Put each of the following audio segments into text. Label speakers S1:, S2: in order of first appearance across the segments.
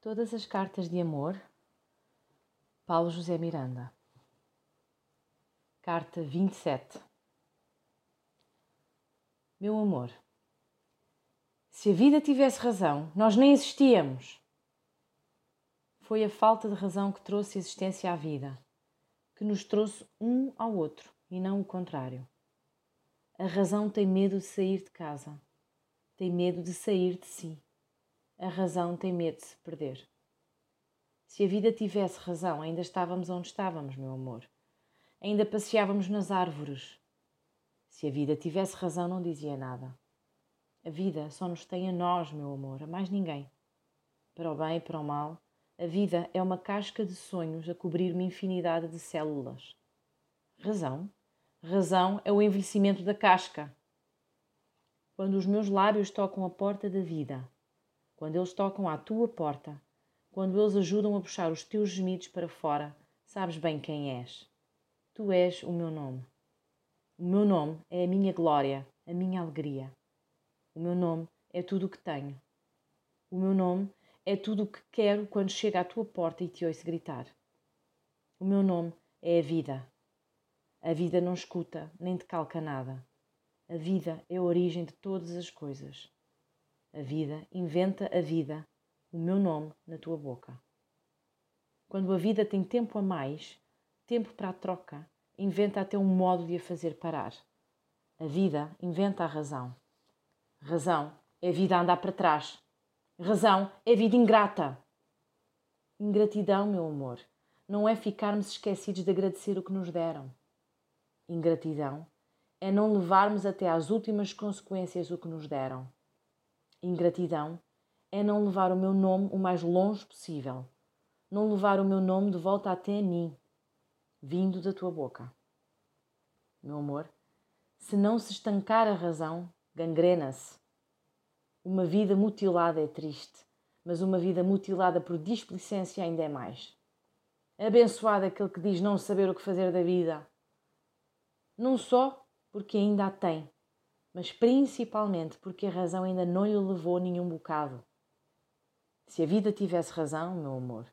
S1: Todas as cartas de amor, Paulo José Miranda. Carta 27. Meu amor, se a vida tivesse razão, nós nem existíamos. Foi a falta de razão que trouxe existência à vida, que nos trouxe um ao outro e não o contrário. A razão tem medo de sair de casa, tem medo de sair de si a razão tem medo de se perder. Se a vida tivesse razão, ainda estávamos onde estávamos, meu amor. Ainda passeávamos nas árvores. Se a vida tivesse razão, não dizia nada. A vida só nos tem a nós, meu amor, a mais ninguém. Para o bem e para o mal, a vida é uma casca de sonhos a cobrir uma infinidade de células. Razão? Razão é o envelhecimento da casca. Quando os meus lábios tocam a porta da vida, quando eles tocam à tua porta, quando eles ajudam a puxar os teus gemidos para fora, sabes bem quem és. Tu és o meu nome. O meu nome é a minha glória, a minha alegria. O meu nome é tudo o que tenho. O meu nome é tudo o que quero quando chego à tua porta e te ouço gritar. O meu nome é a vida. A vida não escuta nem decalca nada. A vida é a origem de todas as coisas. A vida inventa a vida, o meu nome na tua boca. Quando a vida tem tempo a mais, tempo para a troca, inventa até um modo de a fazer parar. A vida inventa a razão. Razão é a vida a andar para trás. Razão é a vida ingrata. Ingratidão, meu amor, não é ficarmos esquecidos de agradecer o que nos deram. Ingratidão é não levarmos até às últimas consequências o que nos deram. Ingratidão é não levar o meu nome o mais longe possível, não levar o meu nome de volta até mim, vindo da tua boca. Meu amor, se não se estancar a razão, gangrena-se. Uma vida mutilada é triste, mas uma vida mutilada por displicência ainda é mais. Abençoado aquele que diz não saber o que fazer da vida. Não só porque ainda a tem, mas principalmente porque a razão ainda não lhe levou nenhum bocado. Se a vida tivesse razão, meu amor,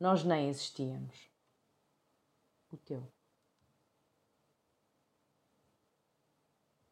S1: nós nem existíamos. O teu.